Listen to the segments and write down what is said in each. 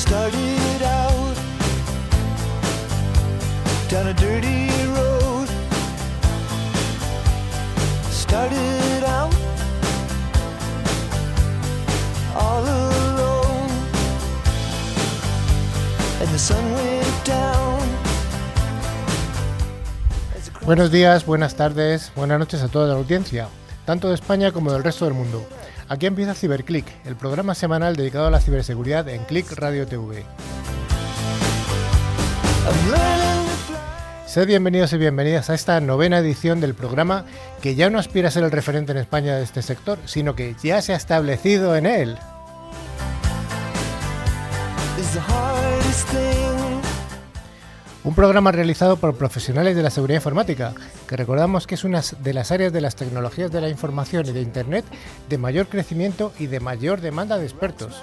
Started out down a dirty road. Started out all alone, and the sun went down. Buenos días, buenas tardes, buenas noches a toda la audiencia, tanto de España como del resto del mundo. Aquí empieza CiberClick, el programa semanal dedicado a la ciberseguridad en Click Radio TV. Sed bienvenidos y bienvenidas a esta novena edición del programa que ya no aspira a ser el referente en España de este sector, sino que ya se ha establecido en él. Un programa realizado por profesionales de la seguridad informática, que recordamos que es una de las áreas de las tecnologías de la información y de Internet de mayor crecimiento y de mayor demanda de expertos.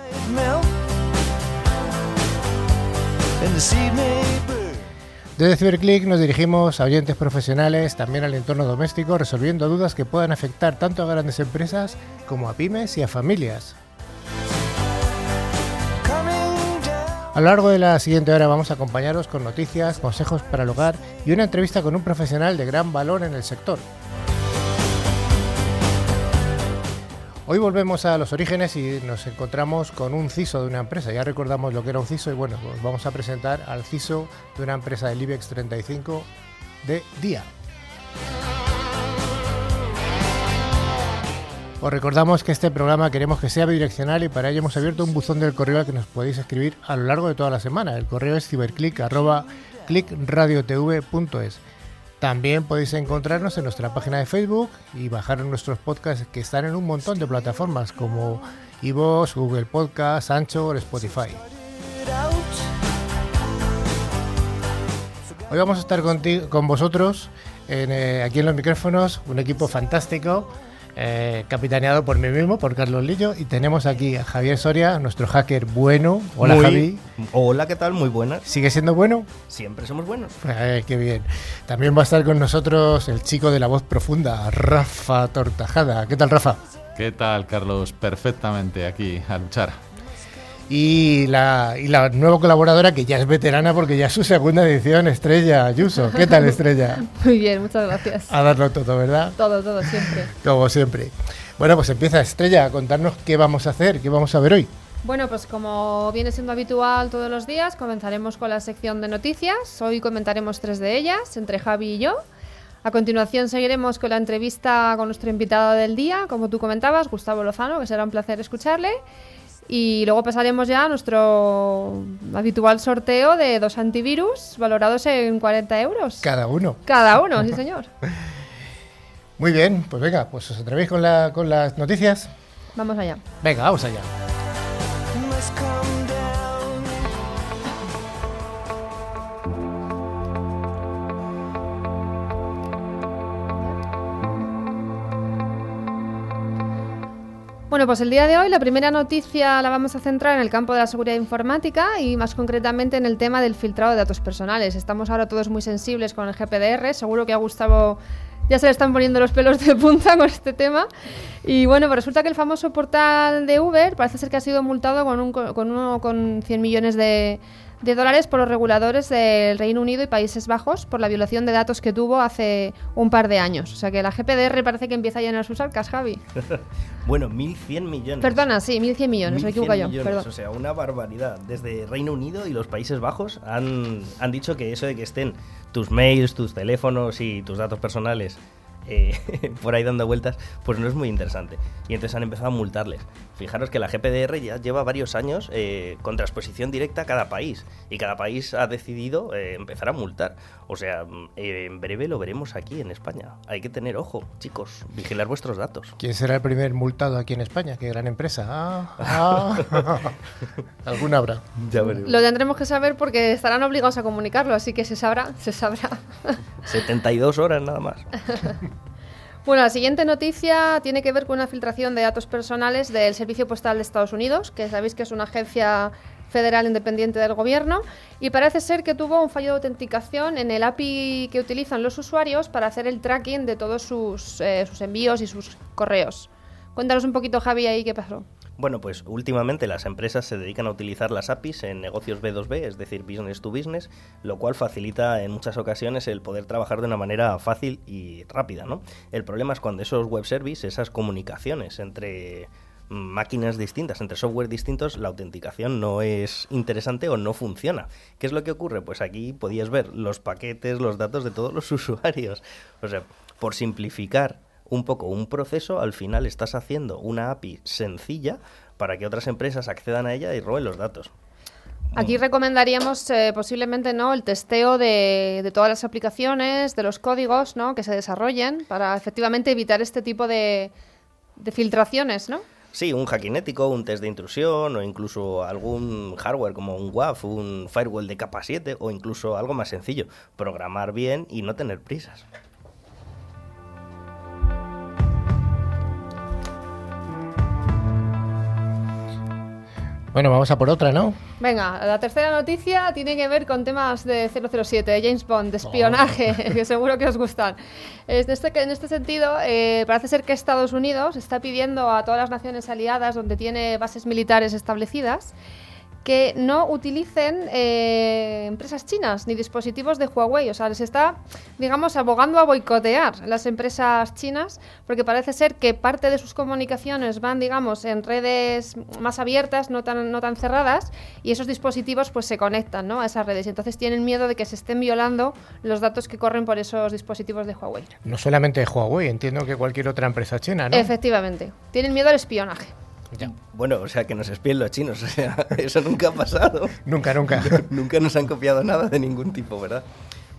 Desde CiberClick nos dirigimos a oyentes profesionales, también al entorno doméstico, resolviendo dudas que puedan afectar tanto a grandes empresas como a pymes y a familias. A lo largo de la siguiente hora vamos a acompañaros con noticias, consejos para el hogar y una entrevista con un profesional de gran valor en el sector. Hoy volvemos a los orígenes y nos encontramos con un CISO de una empresa. Ya recordamos lo que era un CISO y bueno, pues vamos a presentar al CISO de una empresa del IBEX 35 de día. Os recordamos que este programa queremos que sea bidireccional y para ello hemos abierto un buzón del correo al que nos podéis escribir a lo largo de toda la semana. El correo es ciberclick.clickradiotv.es. También podéis encontrarnos en nuestra página de Facebook y bajar nuestros podcasts que están en un montón de plataformas como iVoox, Google Podcast, Anchor, Spotify. Hoy vamos a estar con vosotros eh, aquí en los micrófonos, un equipo fantástico, eh, capitaneado por mí mismo, por Carlos Lillo, y tenemos aquí a Javier Soria, nuestro hacker bueno. Hola Muy- Javi, Hola, ¿qué tal? Muy buenas. ¿sigue siendo bueno? Siempre somos buenos. Eh, qué bien. También va a estar con nosotros el chico de la voz profunda, Rafa Tortajada. ¿Qué tal, Rafa? ¿Qué tal, Carlos? Perfectamente aquí a luchar. Y la, y la nueva colaboradora que ya es veterana porque ya es su segunda edición, Estrella Ayuso. ¿Qué tal, Estrella? Muy bien, muchas gracias. A darlo todo, ¿verdad? Todo, todo, siempre. Como siempre. Bueno, pues empieza Estrella a contarnos qué vamos a hacer, qué vamos a ver hoy. Bueno, pues como viene siendo habitual todos los días, comenzaremos con la sección de noticias. Hoy comentaremos tres de ellas, entre Javi y yo. A continuación seguiremos con la entrevista con nuestro invitado del día, como tú comentabas, Gustavo Lozano, que será un placer escucharle. Y luego pasaremos ya a nuestro habitual sorteo de dos antivirus valorados en 40 euros. Cada uno. Cada uno, sí señor. Muy bien, pues venga, pues os atrevéis con, la, con las noticias. Vamos allá. Venga, vamos allá. Bueno, pues el día de hoy la primera noticia la vamos a centrar en el campo de la seguridad informática y más concretamente en el tema del filtrado de datos personales. Estamos ahora todos muy sensibles con el GPDR, seguro que a Gustavo ya se le están poniendo los pelos de punta con este tema. Y bueno, pues resulta que el famoso portal de Uber parece ser que ha sido multado con, un, con, uno, con 100 millones de, de dólares por los reguladores del Reino Unido y Países Bajos por la violación de datos que tuvo hace un par de años. O sea que la GPDR parece que empieza a llenar sus arcas, Javi. Bueno, 1.100 millones. Perdona, sí, 1.100 millones, me 1.100 equivoco yo. millones, Perdón. O sea, una barbaridad. Desde Reino Unido y los Países Bajos han, han dicho que eso de que estén tus mails, tus teléfonos y tus datos personales eh, por ahí dando vueltas, pues no es muy interesante. Y entonces han empezado a multarles. Fijaros que la GPDR ya lleva varios años eh, con transposición directa a cada país. Y cada país ha decidido eh, empezar a multar. O sea, mm, eh, en breve lo veremos aquí en España. Hay que tener ojo, chicos. Vigilar vuestros datos. ¿Quién será el primer multado aquí en España? Qué gran empresa. Ah, ah. Alguna habrá. Ya veremos. Lo tendremos que saber porque estarán obligados a comunicarlo, así que se sabrá, se sabrá. 72 horas nada más. Bueno, la siguiente noticia tiene que ver con una filtración de datos personales del Servicio Postal de Estados Unidos, que sabéis que es una agencia federal independiente del gobierno, y parece ser que tuvo un fallo de autenticación en el API que utilizan los usuarios para hacer el tracking de todos sus, eh, sus envíos y sus correos. Cuéntanos un poquito, Javi, ahí qué pasó. Bueno, pues últimamente las empresas se dedican a utilizar las APIs en negocios B2B, es decir, business to business, lo cual facilita en muchas ocasiones el poder trabajar de una manera fácil y rápida, ¿no? El problema es cuando esos web services, esas comunicaciones entre máquinas distintas, entre software distintos, la autenticación no es interesante o no funciona. ¿Qué es lo que ocurre? Pues aquí podías ver los paquetes, los datos de todos los usuarios. O sea, por simplificar un poco un proceso, al final estás haciendo una API sencilla para que otras empresas accedan a ella y roben los datos. Aquí recomendaríamos eh, posiblemente no el testeo de, de todas las aplicaciones, de los códigos ¿no? que se desarrollen para efectivamente evitar este tipo de, de filtraciones, ¿no? Sí, un hackinético, un test de intrusión o incluso algún hardware como un WAF, un firewall de capa 7 o incluso algo más sencillo, programar bien y no tener prisas. Bueno, vamos a por otra, ¿no? Venga, la tercera noticia tiene que ver con temas de 007, de James Bond, de espionaje, que seguro que os gustan. En este, en este sentido, eh, parece ser que Estados Unidos está pidiendo a todas las naciones aliadas donde tiene bases militares establecidas que no utilicen eh, empresas chinas ni dispositivos de Huawei. O sea, les está, digamos, abogando a boicotear las empresas chinas porque parece ser que parte de sus comunicaciones van, digamos, en redes más abiertas, no tan, no tan cerradas, y esos dispositivos pues se conectan ¿no? a esas redes. Entonces tienen miedo de que se estén violando los datos que corren por esos dispositivos de Huawei. No solamente Huawei, entiendo que cualquier otra empresa china, ¿no? Efectivamente. Tienen miedo al espionaje. Ya. Bueno, o sea, que nos espíen los chinos, o sea, eso nunca ha pasado. Nunca, nunca. nunca nos han copiado nada de ningún tipo, ¿verdad?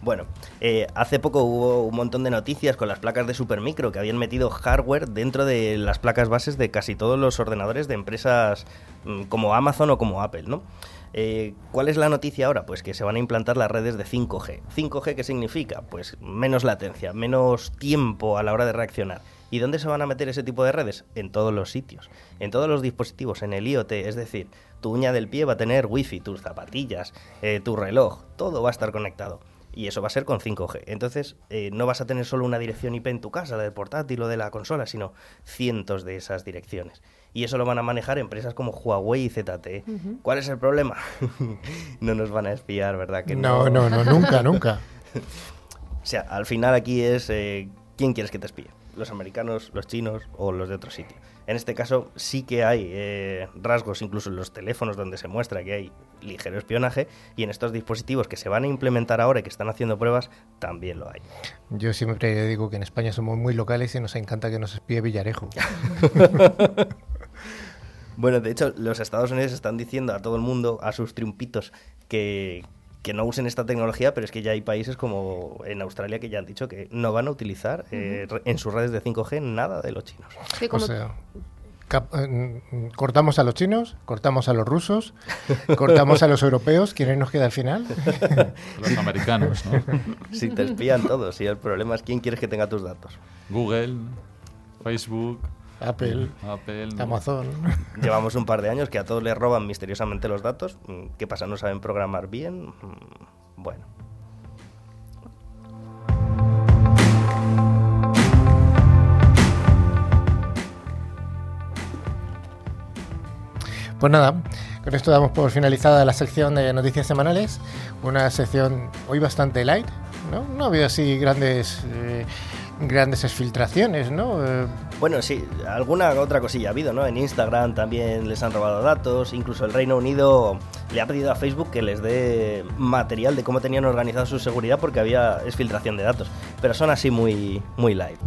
Bueno, eh, hace poco hubo un montón de noticias con las placas de Supermicro que habían metido hardware dentro de las placas bases de casi todos los ordenadores de empresas mm, como Amazon o como Apple, ¿no? Eh, ¿Cuál es la noticia ahora? Pues que se van a implantar las redes de 5G. ¿5G qué significa? Pues menos latencia, menos tiempo a la hora de reaccionar. ¿Y dónde se van a meter ese tipo de redes? En todos los sitios, en todos los dispositivos, en el IoT, es decir, tu uña del pie va a tener wifi, tus zapatillas, eh, tu reloj, todo va a estar conectado. Y eso va a ser con 5G. Entonces, eh, no vas a tener solo una dirección IP en tu casa, la del portátil o de la consola, sino cientos de esas direcciones. Y eso lo van a manejar empresas como Huawei y ZTE. ¿Cuál es el problema? no nos van a espiar, ¿verdad? Que No, no, no, nunca, nunca. O sea, al final aquí es eh, quién quieres que te espíe, los americanos, los chinos o los de otro sitio. En este caso sí que hay eh, rasgos, incluso en los teléfonos donde se muestra que hay ligero espionaje y en estos dispositivos que se van a implementar ahora y que están haciendo pruebas también lo hay. Yo siempre digo que en España somos muy locales y nos encanta que nos espíe Villarejo. Bueno, de hecho, los Estados Unidos están diciendo a todo el mundo, a sus triunpitos, que, que no usen esta tecnología, pero es que ya hay países como en Australia que ya han dicho que no van a utilizar eh, en sus redes de 5G nada de los chinos. Sí, O como- sea, cap- eh, cortamos a los chinos, cortamos a los rusos, cortamos a los europeos. ¿Quién nos queda al final? Los americanos, ¿no? Si te espían todos, y el problema es quién quieres que tenga tus datos. Google, Facebook, Apple, Apple. ¿no? Amazon. Llevamos un par de años que a todos les roban misteriosamente los datos. Mm, ¿Qué pasa? ¿No saben programar bien? Mm, Bueno. Pues nada, con esto damos por finalizada la sección de noticias semanales. Una sección hoy bastante light, ¿no? No ha habido así grandes, eh, grandes exfiltraciones, ¿no? Bueno, sí, alguna otra cosilla ha habido, ¿no? En Instagram también les han robado datos, incluso el Reino Unido le ha pedido a Facebook que les dé material de cómo tenían organizado su seguridad porque había exfiltración de datos, pero son así muy, muy light.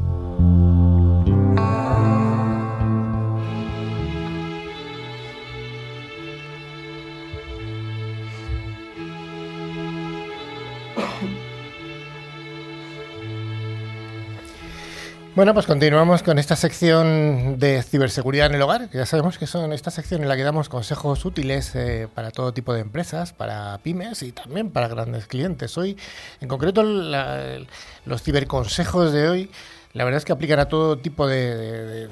Bueno, pues continuamos con esta sección de ciberseguridad en el hogar, ya sabemos que son esta sección en la que damos consejos útiles eh, para todo tipo de empresas, para pymes y también para grandes clientes. Hoy, en concreto, la- los ciberconsejos de hoy, la verdad es que aplican a todo tipo de,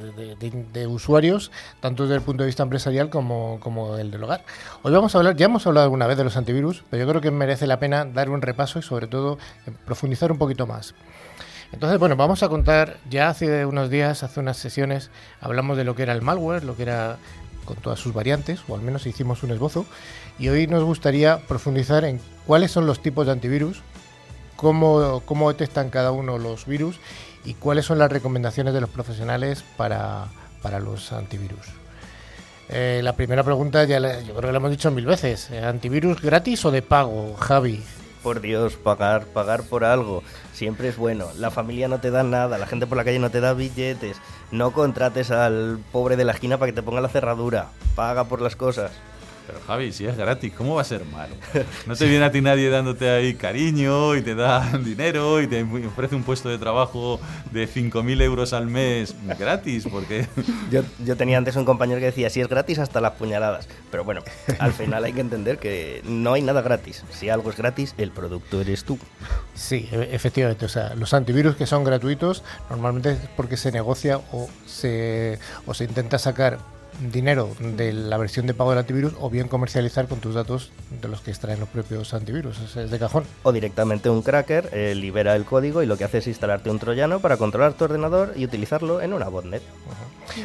usuarios, tanto desde el punto de vista empresarial como, como el del hogar. Hoy vamos a hablar, ya hemos hablado alguna vez de los antivirus, pero yo creo que merece la pena dar un repaso y sobre todo profundizar un poquito más. Entonces, bueno, vamos a contar, ya hace unos días, hace unas sesiones, hablamos de lo que era el malware, lo que era con todas sus variantes, o al menos hicimos un esbozo, y hoy nos gustaría profundizar en cuáles son los tipos de antivirus, cómo, cómo detectan cada uno los virus y cuáles son las recomendaciones de los profesionales para, para los antivirus. Eh, la primera pregunta ya la- yo creo que la hemos dicho mil veces. eh, ¿Antivirus gratis o de pago, Javi? Por Dios, pagar, pagar por algo. Siempre es bueno. La familia no te da nada, la gente por la calle no te da billetes. No contrates al pobre de la esquina para que te ponga la cerradura. Paga por las cosas. Pero Javi, si es gratis, ¿cómo va a ser malo? No te viene a ti nadie dándote ahí cariño y te da dinero y te ofrece un puesto de trabajo de 5.000 euros al mes gratis, porque Yo, yo tenía antes un compañero que decía, si es gratis hasta las puñaladas. Pero bueno, al final hay que entender que no hay nada gratis. Si algo es gratis, el producto eres tú. Sí, e- efectivamente. O sea, los antivirus que son gratuitos normalmente es porque se negocia o se, o se intenta sacar dinero de la versión de pago del antivirus o bien comercializar con tus datos de los que extraen los propios antivirus. Es, es de cajón. O directamente un cracker eh, libera el código y lo que hace es instalarte un troyano para controlar tu ordenador y utilizarlo en una botnet.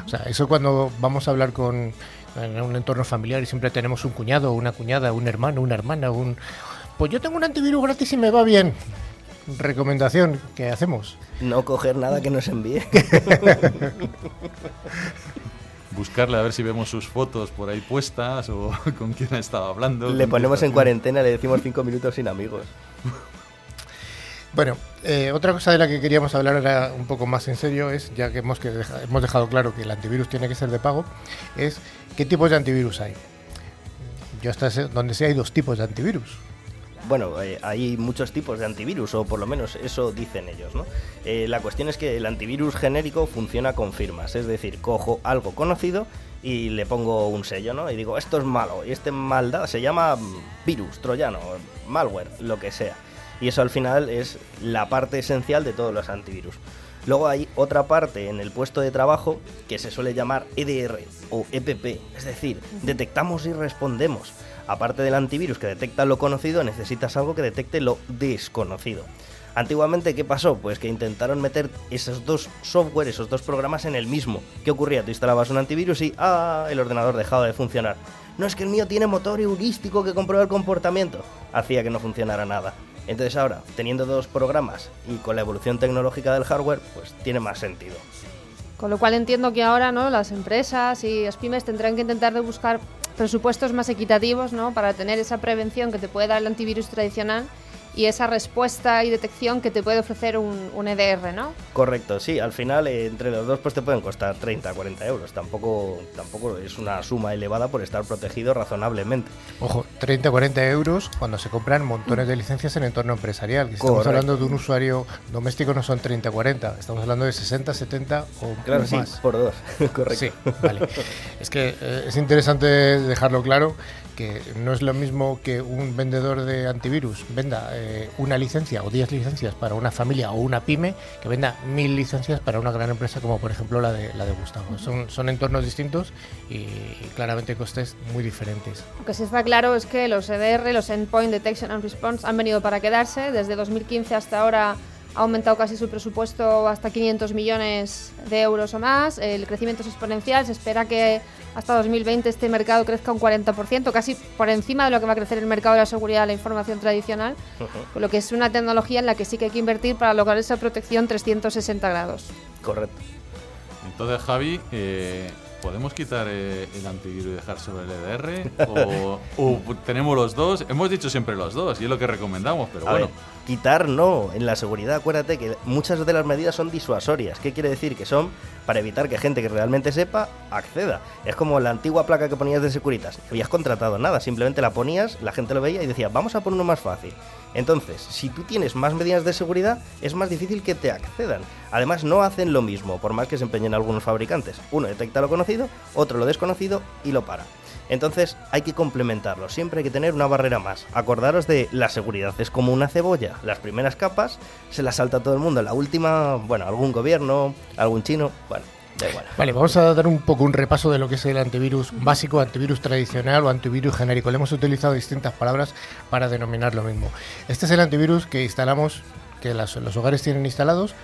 O sea, eso cuando vamos a hablar con en un entorno familiar y siempre tenemos un cuñado, una cuñada, un hermano, una hermana, un pues yo tengo un antivirus gratis y me va bien. Recomendación que hacemos. No coger nada que nos envíe. buscarle a ver si vemos sus fotos por ahí puestas o con quién ha estado hablando. Le ponemos en cuarentena, le decimos cinco minutos sin amigos. Bueno, eh, otra cosa de la que queríamos hablar ahora un poco más en serio es, ya que hemos, que deja- hemos dejado claro que el antivirus tiene que ser de pago, es qué tipos de antivirus hay. Yo hasta sé- donde sé hay dos tipos de antivirus. Bueno, eh, hay muchos tipos de antivirus, o por lo menos eso dicen ellos, ¿no? Eh, la cuestión es que el antivirus genérico funciona con firmas, es decir, cojo algo conocido y le pongo un sello, ¿no? Y digo, esto es malo, y este maldad se llama mm, virus, troyano, malware, lo que sea. Y eso al final es la parte esencial de todos los antivirus. Luego hay otra parte en el puesto de trabajo que se suele llamar EDR o EPP, es decir, detectamos y respondemos. Aparte del antivirus que detecta lo conocido, necesitas algo que detecte lo desconocido. Antiguamente, ¿qué pasó? Pues que intentaron meter esos dos software, esos dos programas en el mismo. ¿Qué ocurría? Tú instalabas un antivirus y ¡ah! el ordenador dejaba de funcionar. No es que el mío tiene motor heurístico que comprueba el comportamiento. Hacía que no funcionara nada. Entonces ahora, teniendo dos programas y con la evolución tecnológica del hardware, pues tiene más sentido. Con lo cual entiendo que ahora ¿no? las empresas y las pymes tendrán que intentar de buscar presupuestos más equitativos ¿no? para tener esa prevención que te puede dar el antivirus tradicional y esa respuesta y detección que te puede ofrecer un, un EDR, ¿no? Correcto, sí, al final eh, entre los dos pues te pueden costar 30, 40 euros. Tampoco, tampoco es una suma elevada por estar protegido razonablemente. Ojo, 30 o 40 euros cuando se compran montones de licencias en entorno empresarial. Que si estamos Correcto. hablando de un usuario doméstico no son 30 o 40, estamos hablando de 60, 70 o Claro, sí, más. por dos, correcto. Sí, vale. Es que eh, es interesante dejarlo claro que no es lo mismo que un vendedor de antivirus venda eh, una licencia o 10 licencias para una familia o una pyme que venda mil licencias para una gran empresa como por ejemplo la de, la de Gustavo. Son, son entornos distintos y, claramente costes muy diferentes. Lo que sí está claro es que los EDR, los Endpoint Detection and Response, han venido para quedarse. Desde 2015 hasta ahora ha aumentado casi su presupuesto hasta 500 millones de euros o más. El crecimiento es exponencial. Se espera que hasta 2020 este mercado crezca un 40%, casi por encima de lo que va a crecer el mercado de la seguridad de la información tradicional. Con lo que es una tecnología en la que sí que hay que invertir para lograr esa protección 360 grados. Correcto. Entonces, Javi, eh, ¿podemos quitar eh, el antivirus y dejar sobre el EDR? ¿O, o tenemos los dos? Hemos dicho siempre los dos y es lo que recomendamos, pero A bueno. ver, quitar no. En la seguridad, acuérdate que muchas de las medidas son disuasorias. ¿Qué quiere decir? Que son para evitar que gente que realmente sepa acceda. Es como la antigua placa que ponías de Securitas. No habías contratado nada, simplemente la ponías, la gente lo veía y decía, vamos a poner uno más fácil. Entonces, si tú tienes más medidas de seguridad, es más difícil que te accedan. Además, no hacen lo mismo, por más que se empeñen algunos fabricantes. Uno detecta lo conocido, otro lo desconocido y lo para. Entonces hay que complementarlo, siempre hay que tener una barrera más. Acordaros de la seguridad, es como una cebolla. Las primeras capas se las salta todo el mundo, la última, bueno, algún gobierno, algún chino, bueno, da igual. Vale, vamos a dar un poco un repaso de lo que es el antivirus básico, antivirus tradicional o antivirus genérico. Le hemos utilizado distintas palabras para denominar lo mismo. Este es el antivirus que instalamos, que los hogares tienen instalados,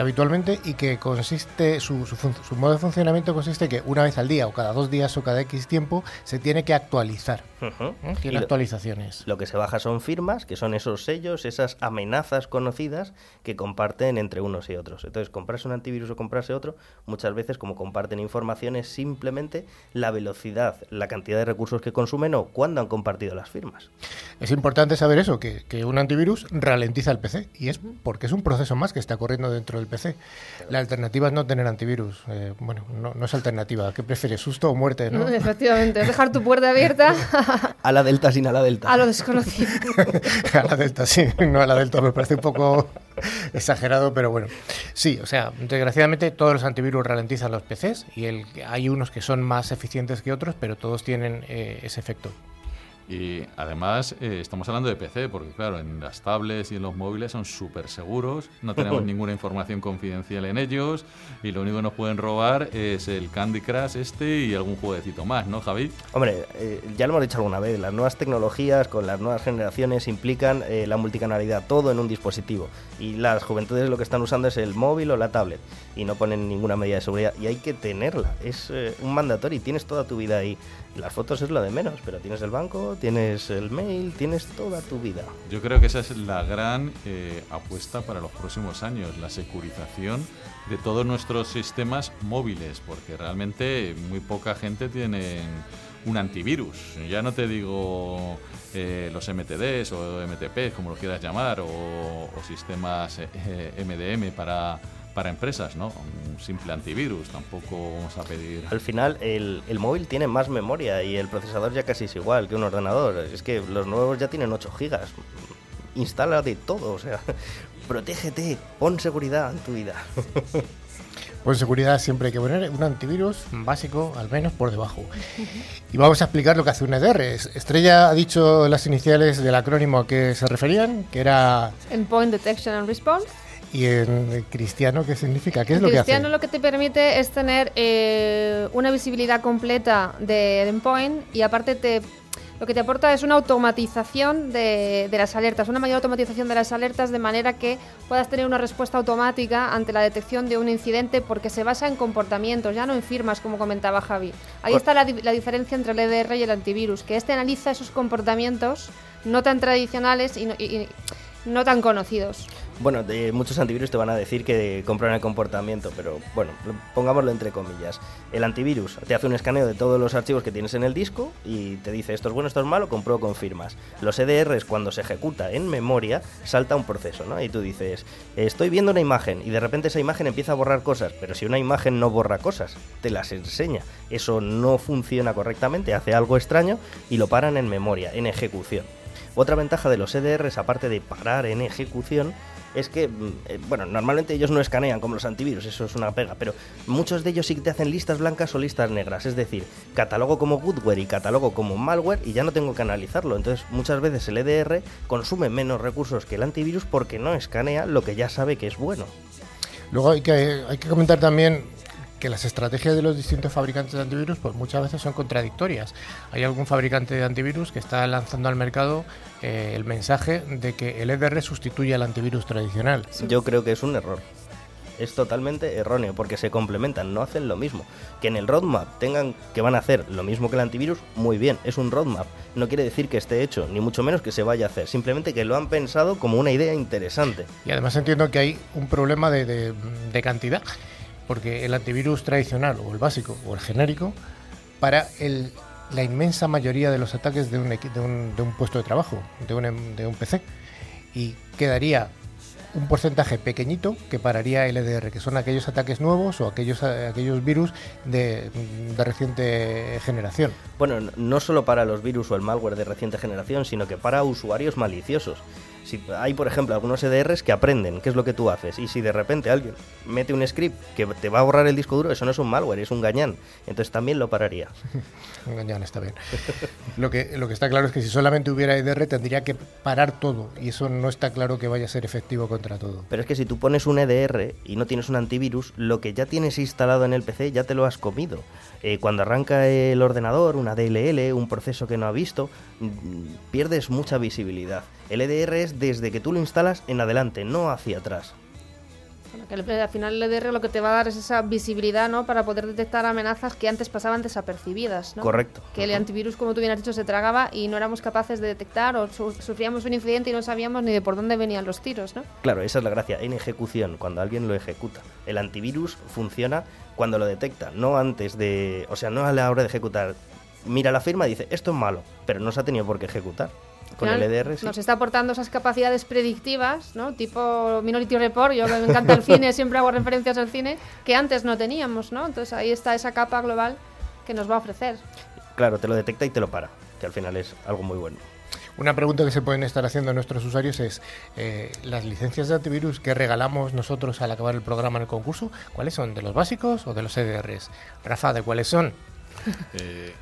habitualmente y que consiste, su, su su modo de funcionamiento consiste que una vez al día o cada dos días o cada X tiempo se tiene que actualizar. ¿Eh? Tiene lo- actualizaciones. Lo que se baja son firmas, que son esos sellos, esas amenazas conocidas que comparten entre unos y otros. Entonces, comprarse un antivirus o comprarse otro, muchas veces como comparten información es simplemente la velocidad, la cantidad de recursos que consumen o cuándo han compartido las firmas. Es importante saber eso, que, que un antivirus ralentiza el PC y es porque es un proceso más que está corriendo dentro del PC. La alternativa es no tener antivirus. Eh, bueno, no, no es alternativa. ¿Qué prefieres, susto o muerte? ¿no? Efectivamente, es dejar tu puerta abierta A la delta sin a la delta. a lo desconocido. a la Delta, sí, no a la Delta, me parece un poco exagerado, pero bueno. Sí, o sea, desgraciadamente todos los antivirus ralentizan los PCs y el, hay unos que son más eficientes que otros, pero todos tienen eh, ese efecto. Y además eh, estamos hablando de PC, porque claro, en las tablets y en los móviles son súper seguros, no tenemos ninguna información confidencial en ellos y lo único que nos pueden robar es el Candy Crush este y algún jueguecito más, ¿no, Javi? Hombre, eh, ya lo hemos dicho alguna vez, las nuevas tecnologías con las nuevas generaciones implican eh, la multicanalidad, todo en un dispositivo. Y las juventudes lo que están usando es el móvil o la tablet y no ponen ninguna medida de seguridad. Y hay que tenerla, es eh, un mandatorio y tienes toda tu vida ahí. Las fotos es lo de menos, pero tienes el banco, tienes el mail, tienes toda tu vida. Yo creo que esa es la gran eh, apuesta para los próximos años, la securización de todos nuestros sistemas móviles, porque realmente muy poca gente tiene un antivirus. Ya no te digo eh, los MTDs o MTPs, como lo quieras llamar, o, o sistemas eh, MDM para, para empresas, ¿no? Un simple antivirus, tampoco vamos a pedir... Al final, el, el móvil tiene más memoria y el procesador ya casi es igual que un ordenador. Es que los nuevos ya tienen 8 gigas. Instala de todo, o sea, protégete, pon seguridad en tu vida. Pues seguridad siempre hay que poner un antivirus básico, al menos por debajo. Y vamos a explicar lo que hace un EDR. Estrella ha dicho las iniciales del acrónimo a que se referían, que era Endpoint Detection and Response. Y en cristiano, ¿qué significa? ¿Qué es lo que hace? Cristiano lo que te permite es tener eh, una visibilidad completa del endpoint y aparte te lo que te aporta es una automatización de, de las alertas, una mayor automatización de las alertas de manera que puedas tener una respuesta automática ante la detección de un incidente porque se basa en comportamientos, ya no en firmas como comentaba Javi. Ahí está la, la diferencia entre el EDR y el antivirus, que este analiza esos comportamientos no tan tradicionales y no, y- y no tan conocidos. Bueno, de muchos antivirus te van a decir que compran el comportamiento, pero bueno, pongámoslo entre comillas. El antivirus te hace un escaneo de todos los archivos que tienes en el disco y te dice esto es bueno, esto es malo, compruebo con firmas. Los EDRs cuando se ejecuta en memoria salta un proceso, ¿no? Y tú dices, estoy viendo una imagen y de repente esa imagen empieza a borrar cosas, pero si una imagen no borra cosas, te las enseña. Eso no funciona correctamente, hace algo extraño y lo paran en memoria, en ejecución. Otra ventaja de los EDRs, aparte de parar en ejecución, es que, mm, eh, bueno, normalmente ellos no escanean como los antivirus, eso es una pega, pero muchos de ellos sí que te hacen listas blancas o listas negras, es decir, catálogo como goodware y catálogo como malware y ya no tengo que analizarlo. Entonces, muchas veces el EDR consume menos recursos que el antivirus porque no escanea lo que ya sabe que es bueno. Luego hay que, hay que comentar también que las estrategias de los distintos fabricantes de antivirus pues muchas veces son contradictorias. Hay algún fabricante de antivirus que está lanzando al mercado eh, el mensaje de que el EDR sustituye al antivirus tradicional. Yo creo que es un error. Es totalmente erróneo porque se complementan, no hacen lo mismo. Que en el roadmap tengan que van a hacer lo mismo que el antivirus, muy bien, es un roadmap. No quiere decir que esté hecho, ni mucho menos que se vaya a hacer, simplemente que lo han pensado como una idea interesante. Y además entiendo que hay un problema de, de- de cantidad, porque el antivirus tradicional o el básico o el genérico, para la inmensa mayoría de los ataques de un, puesto de trabajo, de un, em- PC, y quedaría un porcentaje pequeñito que pararía el EDR, que son aquellos ataques nuevos o aquellos, aquellos virus de, reciente generación. Bueno, no solo para los virus o el malware de reciente generación, sino que para usuarios maliciosos. Si hay, por ejemplo, algunos EDRs que aprenden qué es lo que tú haces, y si de repente alguien mete un script que te va a borrar el disco duro, eso no es un malware, es un gañán. Entonces también lo pararía. Engañan, está bien. Lo que, lo que está claro es que si solamente hubiera EDR tendría que parar todo y eso no está claro que vaya a ser efectivo contra todo. Pero es que si tú pones un EDR y no tienes un antivirus, lo que ya tienes instalado en el PC ya te lo has comido. Eh, cuando arranca el ordenador, una DLL, un proceso que no ha visto, mm, pierdes mucha visibilidad. El EDR es desde que tú lo instalas en adelante, no hacia atrás. Bueno, que al final el EDR lo que te va a dar es esa visibilidad, ¿no? Para poder detectar amenazas que antes pasaban desapercibidas, ¿no? Correcto. Que el antivirus, como tú bien has dicho, se tragaba y no éramos capaces de detectar o su- sufríamos un incidente y no sabíamos ni de por dónde venían los tiros, ¿no? Claro, esa es la gracia. En ejecución, cuando alguien lo ejecuta. El antivirus funciona cuando lo detecta, no antes de. O sea, no a la hora de ejecutar. Mira la firma y dice, esto es malo, pero no se ha tenido por qué ejecutar. Con Al el final, EDR sí. Nos está aportando esas capacidades predictivas, ¿no? Tipo Minority Report, yo que me encanta el cine, siempre hago referencias al cine, que antes no teníamos, ¿no? Entonces ahí está esa capa global que nos va a ofrecer. Claro, te lo detecta y te lo para, que al final es algo muy bueno. Una pregunta que se pueden estar haciendo nuestros usuarios es, eh, ¿las licencias de antivirus que regalamos nosotros al acabar el programa en el concurso, cuáles son? ¿De los básicos o de los EDRs? Rafa, ¿de cuáles son? Eh,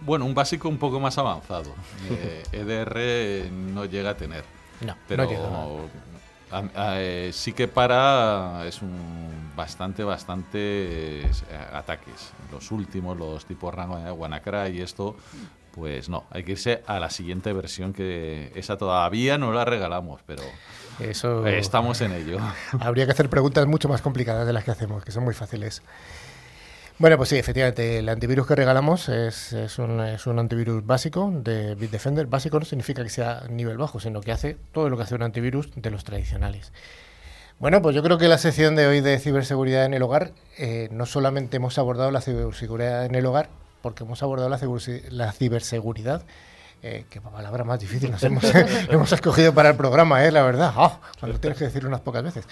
bueno, un básico un poco más avanzado. Eh, EDR no llega a tener. No, Pero no llega. a- a- eh, sí que para es un bastante, bastante eh, ataques. Los últimos, los tipo Rango de WannaCry y esto, pues no, hay que irse a la siguiente versión que esa todavía no la regalamos, pero Eso eh, estamos en ello. habría que hacer preguntas mucho más complicadas de las que hacemos, que son muy fáciles. Bueno, pues sí, efectivamente, el antivirus que regalamos es, un, antivirus básico de Bitdefender. Básico no significa que sea nivel bajo, sino que hace todo lo que hace un antivirus de los tradicionales. Bueno, pues yo creo que la sección de hoy de ciberseguridad en el hogar, eh, no solamente hemos abordado la ciberseguridad en el hogar, porque hemos abordado la, la ciberseguridad, eh, que palabra más difícil nos hemos, hemos escogido para el programa, eh, la verdad, Ah, cuando tienes que decirlo unas pocas veces.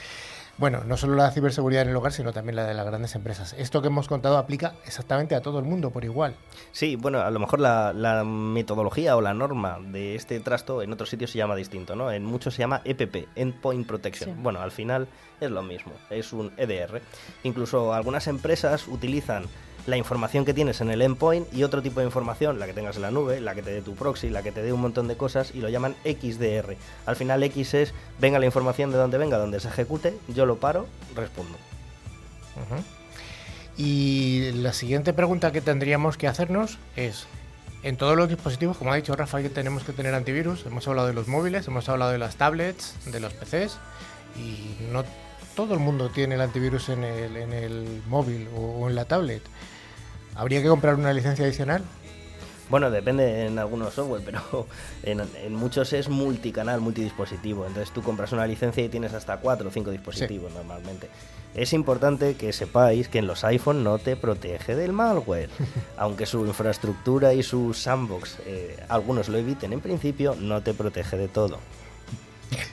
Bueno, no solo la ciberseguridad en el hogar, sino también la de las grandes empresas. Esto que hemos contado aplica exactamente a todo el mundo por igual. Sí, bueno, a lo mejor la, la metodología o la norma de este trasto en otros sitios se llama distinto, ¿no? En muchos se llama EPP, Endpoint Protection. Sí. Bueno, al final es lo mismo, es un EDR. Incluso algunas empresas utilizan la información que tienes en el endpoint y otro tipo de información, la que tengas en la nube, la que te dé tu proxy, la que te dé un montón de cosas y lo llaman XDR. Al final X es, venga la información de donde venga, donde se ejecute, yo lo paro, respondo. Y la siguiente pregunta que tendríamos que hacernos es, en todos los dispositivos, como ha dicho Rafa, que tenemos que tener antivirus. Hemos hablado de los móviles, hemos hablado de las tablets, de los PCs, y no todo el mundo tiene el antivirus en el, en el móvil o en la tablet. ¿Habría que comprar una licencia adicional? Bueno, depende en algunos software, pero en, en muchos es multicanal, multidispositivo. Entonces tú compras una licencia y tienes hasta cuatro o cinco dispositivos normalmente. Es importante que sepáis que en los iPhone no te protege del malware. Aunque su infraestructura y su sandbox, eh, algunos lo eviten en principio, no te protege de todo.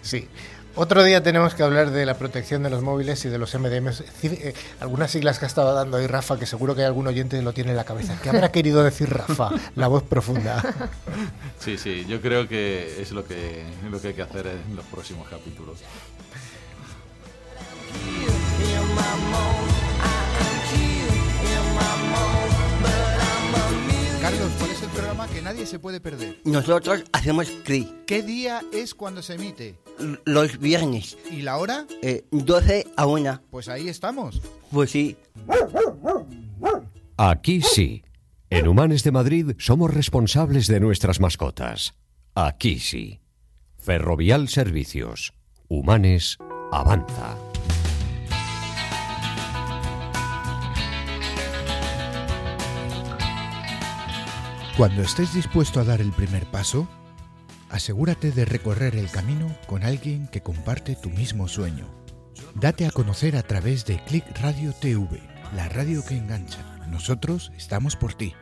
Sí. Otro día tenemos que hablar de la protección de los móviles y de los MDMs. Eh, algunas siglas que ha estado dando ahí Rafa, que seguro que algún oyente lo tiene en la cabeza. ¿Qué habrá querido decir Rafa? La voz profunda. Sí, sí, yo creo que es lo que, lo que hay que hacer en los próximos capítulos. Carlos, ¿cuál es el programa que nadie se puede perder? Nosotros hacemos CRI ¿Qué día es cuando se emite? Los viernes, ¿Y la hora? eh, 12 a 1. Pues ahí estamos. Pues sí. Aquí sí. En Humanes de Madrid somos responsables de nuestras mascotas. Aquí sí. Ferrovial Servicios. Humanes avanza. Cuando estés dispuesto a dar el primer paso, asegúrate de recorrer el camino con alguien que comparte tu mismo sueño. Date a conocer a través de Click Radio TV, la radio que engancha. Nosotros estamos por ti.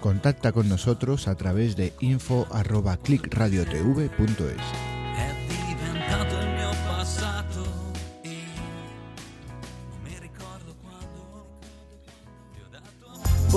Contacta con nosotros a través de info@clickradiotv.es.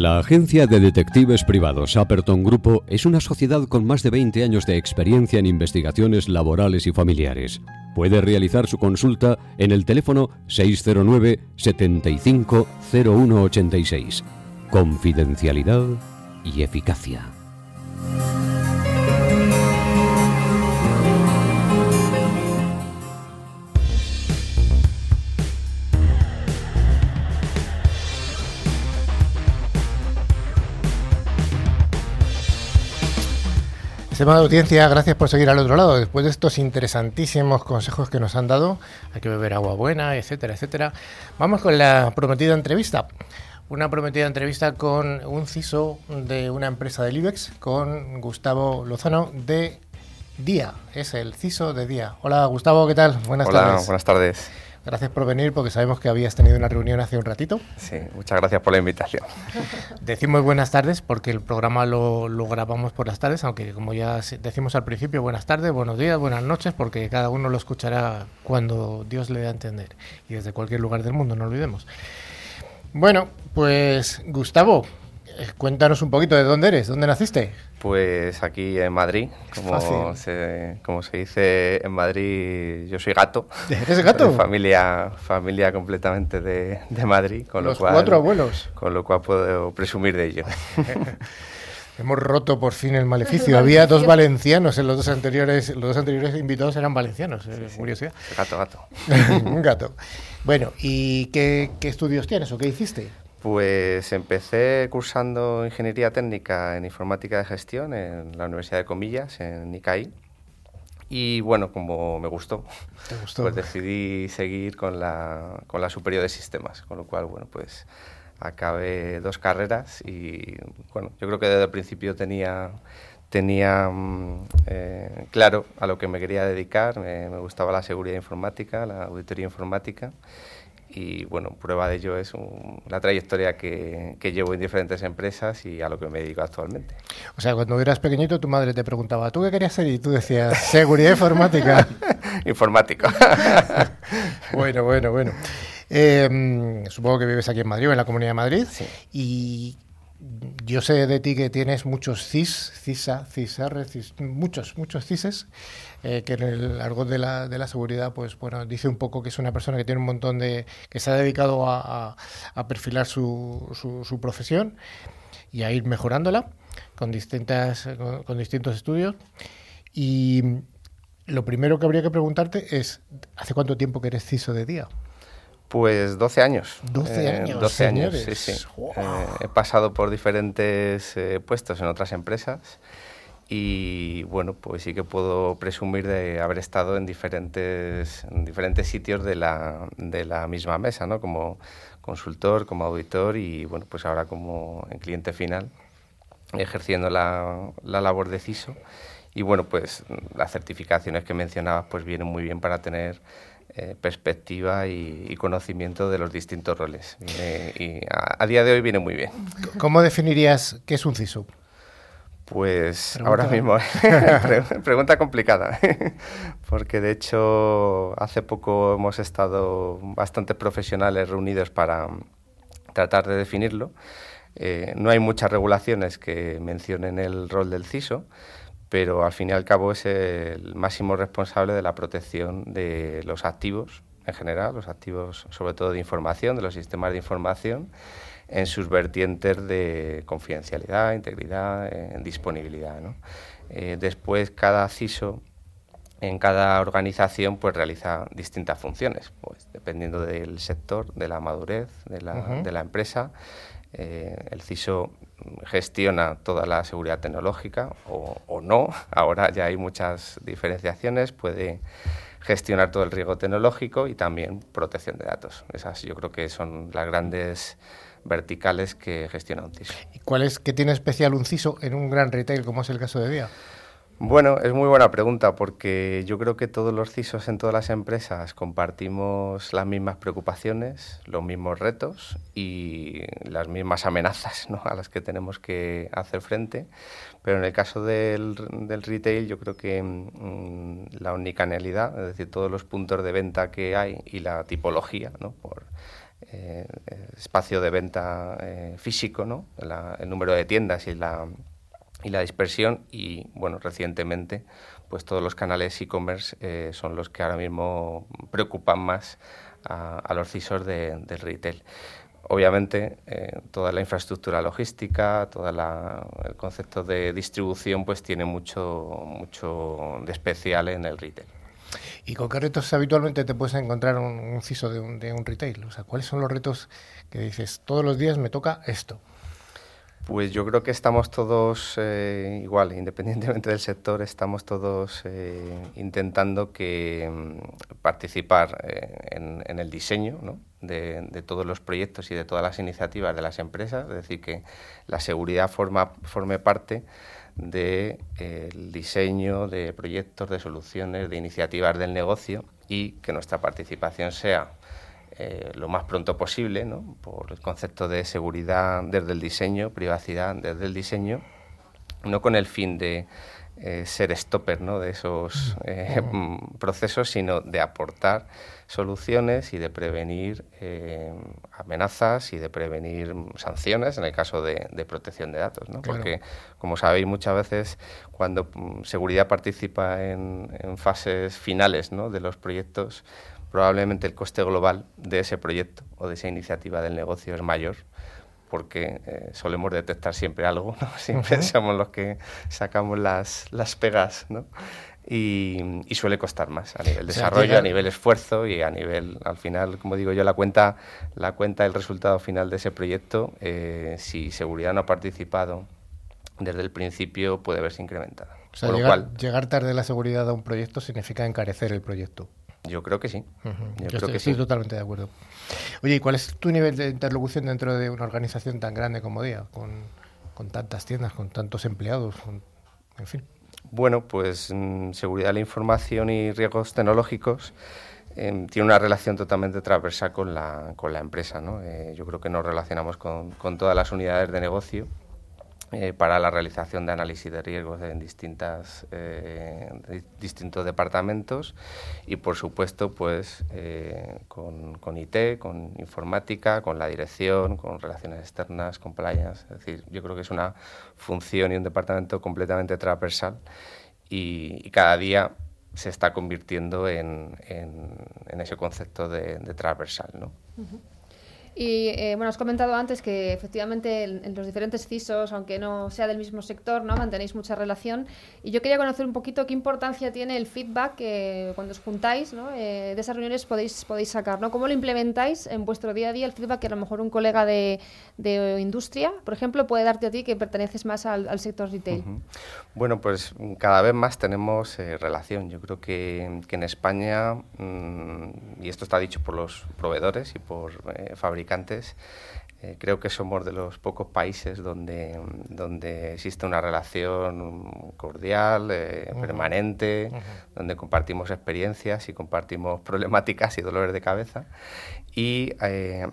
La agencia de detectives privados Apperton Grupo es una sociedad con más de 20 años de experiencia en investigaciones laborales y familiares. Puede realizar su consulta en el teléfono 609 75 0186. Confidencialidad y eficacia. Estimada audiencia, gracias por seguir al otro lado. Después de estos interesantísimos consejos que nos han dado, hay que beber agua buena, etcétera, etcétera. Vamos con la prometida entrevista. Una prometida entrevista con un CISO de una empresa del IBEX, con Gustavo Lozano de Día. Es el CISO de Día. Hola Gustavo, ¿qué tal? Buenas Hola, tardes. buenas tardes. Gracias por venir porque sabemos que habías tenido una reunión hace un ratito. Sí, muchas gracias por la invitación. Decimos buenas tardes porque el programa lo, lo grabamos por las tardes, aunque como ya decimos al principio, buenas tardes, buenos días, buenas noches, porque cada uno lo escuchará cuando Dios le dé a entender y desde cualquier lugar del mundo, no olvidemos. Bueno, pues Gustavo, cuéntanos un poquito de dónde eres, dónde naciste. Pues aquí en Madrid, como se, como se dice en Madrid, yo soy gato. ¿Eres gato? Familia, familia completamente de, de Madrid, con Los lo cual, cuatro abuelos. Con lo cual puedo presumir de ello. Hemos roto por fin el maleficio. Había dos valencianos en los dos anteriores, los dos anteriores invitados eran valencianos, eh, curiosidad. Gato, gato. un gato. Bueno, ¿y qué, qué estudios tienes o qué hiciste? Pues empecé cursando ingeniería técnica en informática de gestión en la Universidad de Comillas, en ICAI. Y bueno, como me gustó, pues decidí seguir con la, con la superior de sistemas, con lo cual, bueno, pues acabé dos carreras y bueno, yo creo que desde el principio tenía, tenía mm, eh, claro a lo que me quería dedicar, me, me gustaba la seguridad informática, la auditoría informática y bueno, prueba de ello es un- la trayectoria que, que llevo en diferentes empresas y a lo que me dedico actualmente. O sea, cuando eras pequeñito tu madre te preguntaba, ¿tú qué querías ser? Y tú decías, seguridad informática. Informático. bueno, bueno, bueno. Eh, mm, supongo que vives aquí en Madrid, en la Comunidad de Madrid. Y yo sé de ti que tienes muchos CIS, CISA, CISR, CIS, muchos, muchos CISes, eh, que en el argot de la, de la seguridad, pues bueno, dice un poco que es una persona que tiene un montón de... que se ha dedicado a, a- perfilar su, su- su profesión y a ir mejorándola con, distintas, con, con distintos estudios. Y lo primero que habría que preguntarte es, ¿hace cuánto tiempo que eres CISO de día? Pues 12 años. 12 años, 12 años, sí, señores. sí. Wow. Eh, he pasado por diferentes eh, puestos en otras empresas y bueno, pues sí que puedo presumir de haber estado en diferentes, en diferentes sitios de la, de la misma mesa, ¿no? Como consultor, como auditor y bueno, pues ahora como en cliente final, ejerciendo la, la labor de CISO. Y bueno, pues las certificaciones que mencionabas pues vienen muy bien para tener eh, perspectiva y, y conocimiento de los distintos roles. Viene- y a, a día de hoy viene muy bien. ¿Cómo definirías qué es un CISO? Pues Pregunta- ahora mismo, pre- pregunta complicada, porque de hecho hace poco hemos estado bastantes profesionales reunidos para tratar de definirlo. Eh, no hay muchas regulaciones que mencionen el rol del CISO, pero al fin y al cabo es el máximo responsable de la protección de los activos en general, los activos sobre todo de información, de los sistemas de información, en sus vertientes de confidencialidad, integridad, eh, disponibilidad. ¿no? Eh, después cada CISO en cada organización pues realiza distintas funciones, pues dependiendo del sector, de la madurez de la, Ujú. de la empresa. Eh, el CISO gestiona toda la seguridad tecnológica o, no. Ahora ya hay muchas diferenciaciones. Puede gestionar todo el riesgo tecnológico y también protección de datos. Esas yo creo que son las grandes verticales que gestiona un CISO. ¿Y cuál es que tiene especial un CISO en un gran retail como es el caso de Día? Bueno, es muy buena pregunta porque yo creo que todos los CISOs en todas las empresas compartimos las mismas preocupaciones, los mismos retos y las mismas amenazas ¿no? a las que tenemos que hacer frente. Pero en el caso del, del retail yo creo que mm, la omnicanalidad, es decir, todos los puntos de venta que hay y la tipología ¿no? por eh, espacio de venta eh, físico, ¿no? La- el número de tiendas y la y la dispersión y bueno recientemente pues todos los canales e-commerce eh, son los que ahora mismo preocupan más a, los CISOs de- del retail. Obviamente, eh, toda la infraestructura logística, todo el concepto de distribución, pues tiene mucho, mucho de especial en el retail. ¿Y con qué retos habitualmente te puedes encontrar un, un CISO de un, de un retail? O sea, ¿cuáles son los retos que dices, todos los días me toca esto? Pues yo creo que estamos todos eh, igual, independientemente del sector, estamos todos eh, intentando que mm, participar eh, en, el diseño de todos los proyectos y de todas las iniciativas de las empresas, es decir, que la seguridad forma, forme parte del diseño de proyectos, de soluciones, de iniciativas del negocio y que nuestra participación sea eh, lo más pronto posible, ¿no? por el concepto de seguridad desde el diseño, privacidad desde el diseño, no con el fin de eh, ser stopper ¿no? de esos eh, procesos, sino de aportar soluciones y de prevenir eh, amenazas y de prevenir sanciones en el caso de, de protección de datos. ¿no? Claro. Porque, como sabéis, muchas veces cuando mm, seguridad participa en, en fases finales ¿no? de los proyectos, probablemente el coste global de ese proyecto o de esa iniciativa del negocio es mayor porque eh, solemos detectar siempre algo, ¿no? siempre somos los que sacamos las, las pegas ¿no? y, y suele costar más a nivel O sea, desarrollo, llega- a nivel esfuerzo y a nivel, al final, como digo yo, la cuenta, la cuenta del resultado final de ese proyecto, eh, si seguridad no ha participado desde el principio, puede verse incrementada. O sea, llegar, cual, llegar tarde la seguridad a un proyecto significa encarecer el proyecto. Yo creo que sí. Ujú. Yo Yo creo estoy, que estoy sí. totalmente de acuerdo. Oye, ¿y cuál es tu nivel de interlocución dentro de una organización tan grande como DIA? Con, con tantas tiendas, con tantos empleados, con- en fin. Bueno, pues mm, seguridad de la información y riesgos tecnológicos em, tiene una relación totalmente transversal con la, con la empresa. ¿no? Eh, yo creo que nos relacionamos con, con todas las unidades de negocio eh, para la realización de análisis de riesgos en distintas, eh, di- distintos departamentos y, por supuesto, pues eh, con, con IT, con informática, con la dirección, con relaciones externas, compliance. Es decir, yo creo que es una función y un departamento completamente transversal y, y cada día se está convirtiendo en, en- en ese concepto de, de transversal. ¿no? Y eh, bueno, has comentado antes que efectivamente en, en los diferentes CISOs, aunque no sea del mismo sector, ¿no? mantenéis mucha relación. Y yo quería conocer un poquito qué importancia tiene el feedback que cuando os juntáis, ¿no? Eh, de esas reuniones podéis, podéis sacar, ¿no? ¿Cómo lo implementáis en vuestro día a día el feedback que a lo mejor un colega de, de industria, por ejemplo, puede darte a ti que perteneces más al, al sector retail? Ujú. Bueno, pues cada vez más tenemos eh, relación. Yo creo que, que en España, mm, y esto está dicho por los proveedores y por eh, creo que somos de los pocos países donde, donde existe una relación cordial, permanente, donde compartimos experiencias y compartimos problemáticas y dolores de cabeza. Y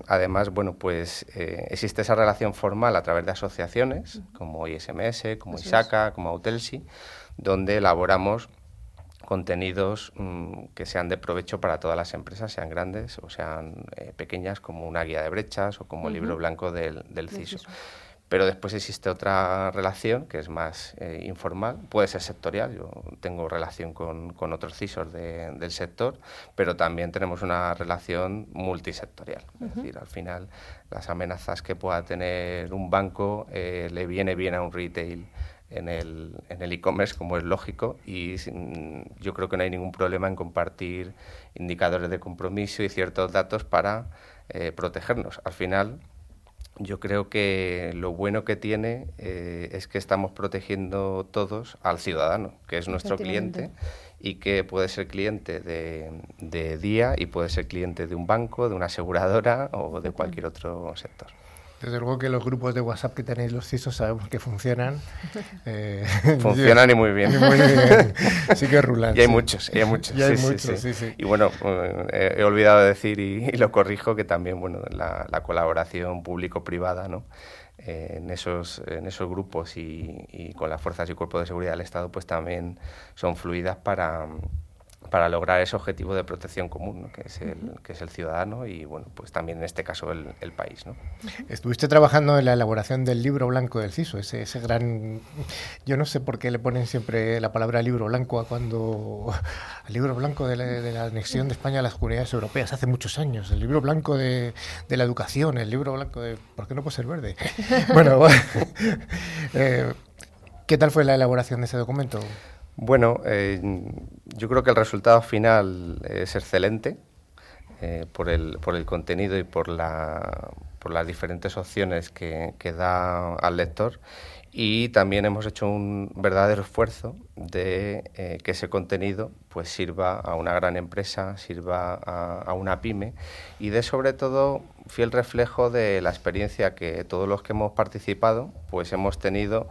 además, bueno, pues existe esa relación formal a través de asociaciones como ISMS, como es. ISACA, como Autelsi, donde elaboramos contenidos mm, que sean de provecho para todas las empresas, sean grandes o sean eh, pequeñas, como una guía de brechas o como el libro blanco del, CISO. CISO. Pero después existe otra relación que es más eh, informal, puede ser sectorial, yo tengo relación con, con otros CISOs de- del sector, pero también tenemos una relación multisectorial. Es decir, al final las amenazas que pueda tener un banco eh, le viene bien a un retail en el en el e-commerce, como es lógico, y sin- yo creo que no hay ningún problema en compartir indicadores de compromiso y ciertos datos para eh, protegernos. Al final, yo creo que lo bueno que tiene eh, es que estamos protegiendo todos al ciudadano, que es nuestro cliente y que puede ser cliente de, de día y puede ser cliente de un banco, de una aseguradora o de cualquier otro sector. Desde luego que los grupos de WhatsApp que tenéis los CISOs sabemos que funcionan. Eh, Funcionan y muy bien. y muy bien. Sí que rulan. Y hay sí. muchos, y hay muchos. Y hay sí, muchos, sí. sí, sí. Y bueno, eh, he olvidado de decir y, y lo corrijo que también bueno la, la colaboración público-privada, ¿no? Eh, en esos en esos grupos y, y con las fuerzas y cuerpos de seguridad del Estado, pues también son fluidas para para lograr ese objetivo de protección común, ¿no? que, es el, que es el ciudadano y, bueno, pues también en este caso el, el país. ¿no? Estuviste trabajando en la elaboración del libro blanco del CISO, ese, ese gran... Yo no sé por qué le ponen siempre la palabra libro blanco a cuando... al libro blanco de la, de la anexión de España a las comunidades europeas, hace muchos años, el libro blanco de, de la educación, el libro blanco de... ¿Por qué no puede ser verde? bueno, eh, ¿qué tal fue la elaboración de ese documento? Bueno, eh, yo creo que el resultado final es excelente eh, por, el, por el contenido y por, la, por las diferentes opciones que, que da al lector. Y también hemos hecho un verdadero esfuerzo de eh, que ese contenido pues sirva a una gran empresa, sirva a, a, una pyme y de sobre todo fiel reflejo de la experiencia que todos los que hemos participado pues hemos tenido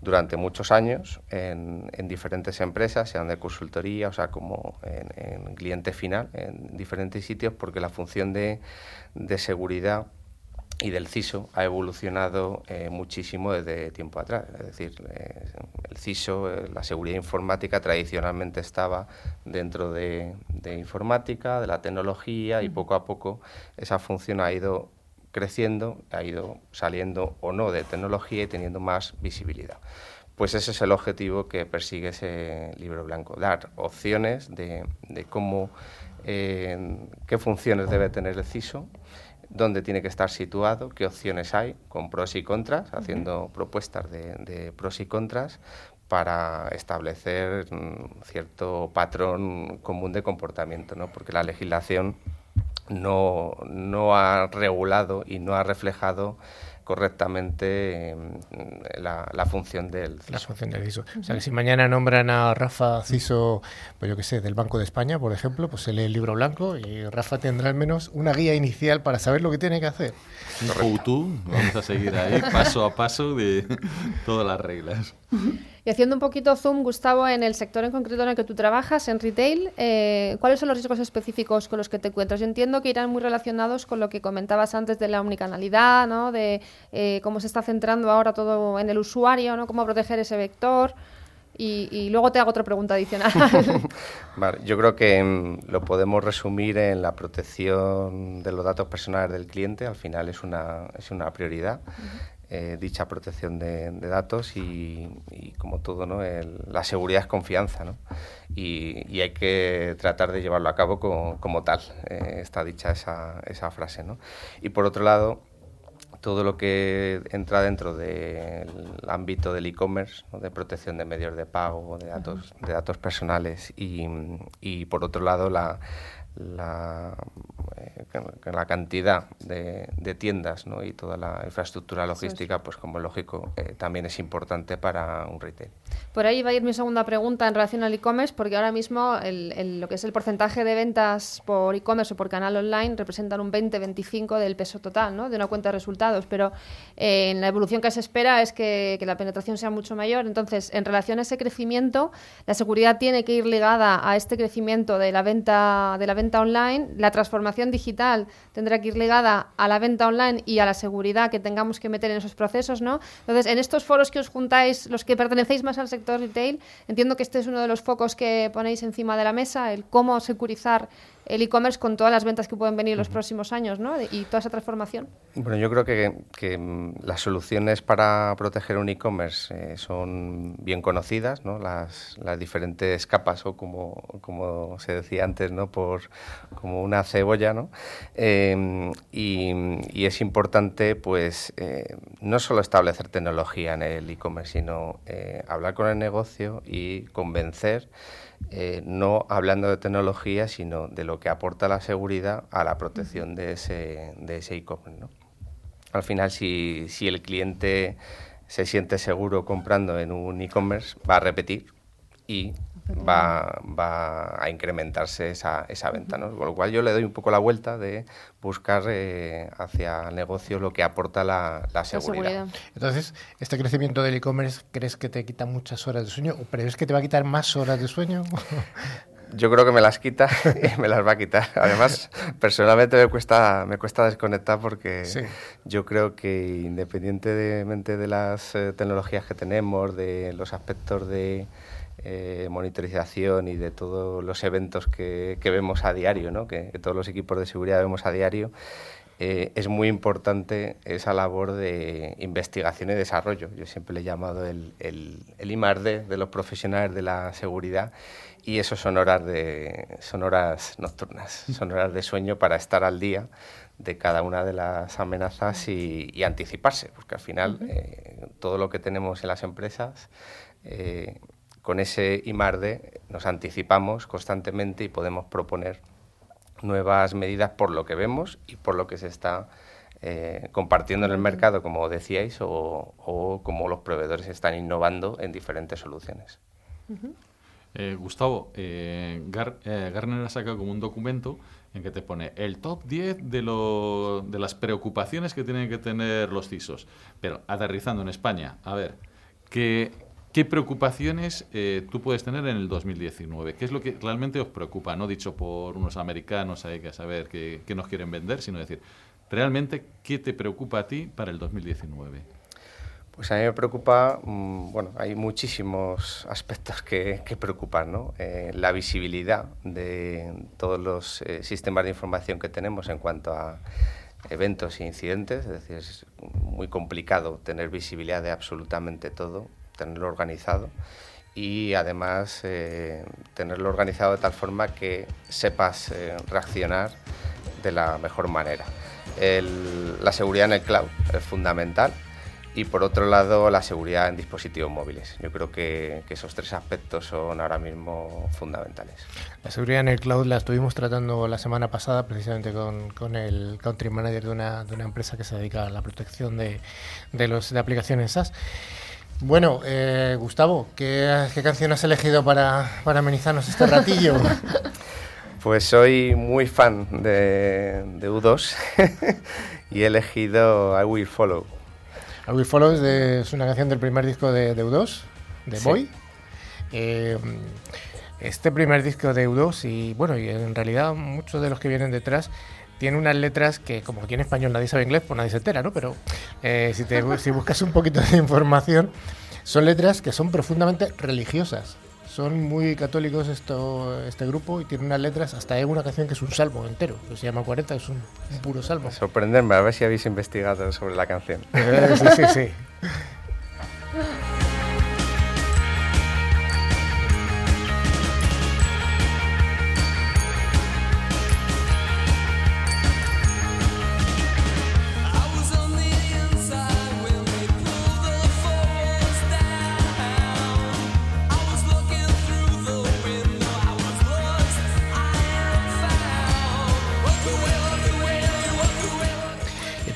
durante muchos años en, en diferentes empresas, sean de consultoría, o sea, como en, en, cliente final, en diferentes sitios, porque la función de, de seguridad y del CISO ha evolucionado eh, muchísimo desde tiempo atrás. Es decir, eh, el CISO, eh, la seguridad informática, tradicionalmente estaba dentro de, de, informática, de la tecnología, y poco a poco esa función ha ido creciendo, ha ido saliendo o no de tecnología y teniendo más visibilidad. Pues ese es el objetivo que persigue ese libro blanco, dar opciones de, de cómo, qué funciones debe tener el CISO, dónde tiene que estar situado, qué opciones hay, con pros y contras, haciendo uh -huh. propuestas de, de, pros y contras para establecer mm, cierto patrón común de comportamiento, ¿no? porque la legislación no, no ha regulado y no ha reflejado correctamente eh, la, la, función del CISO. La función del CISO. O sea, que si mañana nombran a Rafa CISO, pues yo qué sé, del Banco de España, por ejemplo, pues se lee el libro blanco y Rafa tendrá al menos una guía inicial para saber lo que tiene que hacer. Vamos a seguir ahí paso a paso de todas las reglas. Y haciendo un poquito zoom, Gustavo, en el sector en concreto en el que tú trabajas, en retail, eh, ¿cuáles son los riesgos específicos con los que te encuentras? Yo entiendo que irán muy relacionados con lo que comentabas antes de la omnicanalidad, ¿no? de eh, cómo se está centrando ahora todo en el usuario, ¿no? cómo proteger ese vector. Y, y, luego te hago otra pregunta adicional. vale, yo creo que mm, lo podemos resumir en la protección de los datos personales del cliente. Al final es una, es una prioridad. Uh -huh. Eh, dicha protección de, de datos y, y, como todo, ¿no? El, la seguridad es confianza ¿no? y, y, hay que tratar de llevarlo a cabo como, como tal, eh, está dicha esa, esa frase. ¿no? Y por otro lado, todo lo que entra dentro del ámbito del e-commerce, ¿no? de protección de medios de pago, de datos, de datos personales y, y por otro lado la, la, eh, la cantidad de, de tiendas ¿no? y toda la infraestructura logística, pues como es lógico, eh, también es importante para un retail. Por ahí va a ir mi segunda pregunta en relación al e-commerce, porque ahora mismo el, el, lo que es el porcentaje de ventas por e-commerce o por canal online representan un 20-25 del peso total ¿no? de una cuenta de resultados, pero eh, en la evolución que se espera es que, que la penetración sea mucho mayor. Entonces, en relación a ese crecimiento, la seguridad tiene que ir ligada a este crecimiento de la venta de la venta online, la transformación digital tendrá que ir ligada a la venta online y a la seguridad que tengamos que meter en esos procesos, ¿no? Entonces, en estos foros que os juntáis, los que pertenecéis más al sector retail, entiendo que este es uno de los focos que ponéis encima de la mesa, el cómo securizar el e-commerce con todas las ventas que pueden venir en los próximos años, ¿no? Y toda esa transformación. Bueno, yo creo que, que mm, las soluciones para proteger un e-commerce eh, son bien conocidas, ¿no? Las, las, diferentes capas o como, como se decía antes, ¿no? Por como una cebolla, ¿no? Eh, y, es importante, pues, eh, no solo establecer tecnología en el e-commerce, sino eh, hablar con el negocio y convencer eh, no hablando de tecnología, sino de lo que aporta la seguridad a la protección de ese de ese e-commerce. ¿no? Al final, si, si el cliente se siente seguro comprando en un e-commerce, va a repetir y va, va a incrementarse esa, esa venta. ¿no? Con lo cual yo le doy un poco la vuelta de buscar eh, hacia el negocio lo que aporta la, la, seguridad. la, seguridad. Entonces, ¿este crecimiento del e-commerce crees que te quita muchas horas de sueño o crees que te va a quitar más horas de sueño? Yo creo que me las quita y me las va a quitar. Además, personalmente me cuesta, me cuesta desconectar porque sí. yo creo que independientemente de las eh, tecnologías que tenemos, de los aspectos de eh, monitorización y de todos los eventos que, que vemos a diario, ¿no? que, que todos los equipos de seguridad vemos a diario, eh, es muy importante esa labor de investigación y desarrollo. Yo siempre le he llamado el, el, el I+D de los profesionales de la seguridad y eso son horas, de, son horas nocturnas, son horas de sueño para estar al día de cada una de las amenazas y, y anticiparse, porque al final eh, todo lo que tenemos en las empresas, eh, con ese I+D nos anticipamos constantemente y podemos proponer nuevas medidas por lo que vemos y por lo que se está eh, compartiendo en el mercado, como decíais, o, o como los proveedores están innovando en diferentes soluciones. Eh, Gustavo, eh, Gar- eh, Gartner ha sacado como un documento en que te pone el top 10 de, lo- de las preocupaciones que tienen que tener los CISOs. Pero aterrizando en España, a ver, ¿qué, qué preocupaciones eh, tú puedes tener en el 2019? ¿Qué es lo que realmente os preocupa? No dicho por unos americanos ahí que saber qué, nos quieren vender, sino decir, realmente, ¿qué te preocupa a ti para el 2019? Pues a mí me preocupa, mm, bueno, hay muchísimos aspectos que, que preocupan, ¿no? Eh, la visibilidad de todos los eh, sistemas de información que tenemos en cuanto a eventos e incidentes, es decir, es muy complicado tener visibilidad de absolutamente todo, tenerlo organizado y además eh, tenerlo organizado de tal forma que sepas eh, reaccionar de la mejor manera. El- la seguridad en el cloud es fundamental y por otro lado la seguridad en dispositivos móviles. Yo creo que, que esos tres aspectos son ahora mismo fundamentales. La seguridad en el cloud la estuvimos tratando la semana pasada precisamente con, con el country manager de una, de una empresa que se dedica a la protección de, de, los, de aplicaciones SaaS. Bueno, eh, Gustavo, ¿qué, qué canción has elegido para, para amenizarnos este ratillo? Pues soy muy fan de, de U2 y he elegido I Will Follow. I Will Follow es, de- es una canción del primer disco de, de U2, de Sí. Boy. Eh, este primer disco de U2 y bueno, y en realidad muchos de los que vienen detrás tiene unas letras que como aquí en español nadie sabe inglés, pues nadie se entera, ¿no? Pero eh, si, te, si buscas un poquito de información, son letras que son profundamente religiosas. Son muy católicos esto, este grupo y tiene unas letras, hasta hay una canción que es un salmo entero, que se llama 40, es un, un puro salmo. Sorprenderme, a ver si habéis investigado sobre la canción. Eh, sí, sí, sí.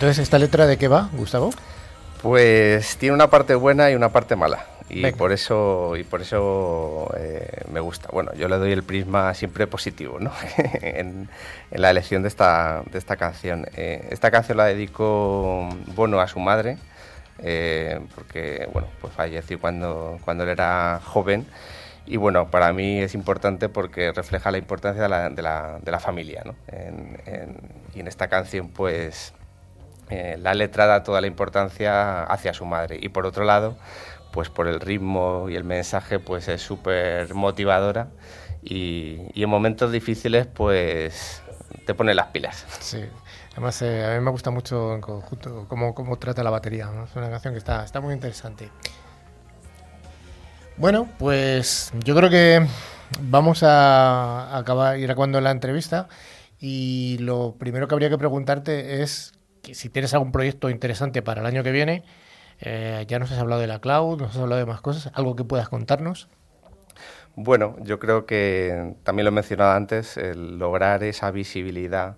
Entonces, ¿esta letra de qué va, Gustavo? Pues tiene una parte buena y una parte mala. Y Venga. por eso, y por eso eh, me gusta. Bueno, yo le doy el prisma siempre positivo ¿no? en, en la elección de esta, de esta canción. Eh, esta canción la dedicó Bono a su madre, eh, porque bueno, pues falleció cuando, cuando él era joven. Y bueno, para mí es importante porque refleja la importancia de la, de la, de la familia. ¿no? En- en- y en esta canción, pues eh, la letra da toda la importancia hacia su madre. Y por otro lado, pues por el ritmo y el mensaje, pues es súper motivadora. Y, en momentos difíciles, pues te pone las pilas. Sí. Además, eh, a mí me gusta mucho en conjunto cómo, cómo trata la batería. Es una canción que está, está muy interesante. Bueno, pues yo creo que vamos a acabar ir acabando la entrevista. Y lo primero que habría que preguntarte es que si tienes algún proyecto interesante para el año que viene. Eh, ya nos has hablado de la cloud, nos has hablado de más cosas. ¿Algo que puedas contarnos? Bueno, yo creo que también lo he mencionado antes, el lograr esa visibilidad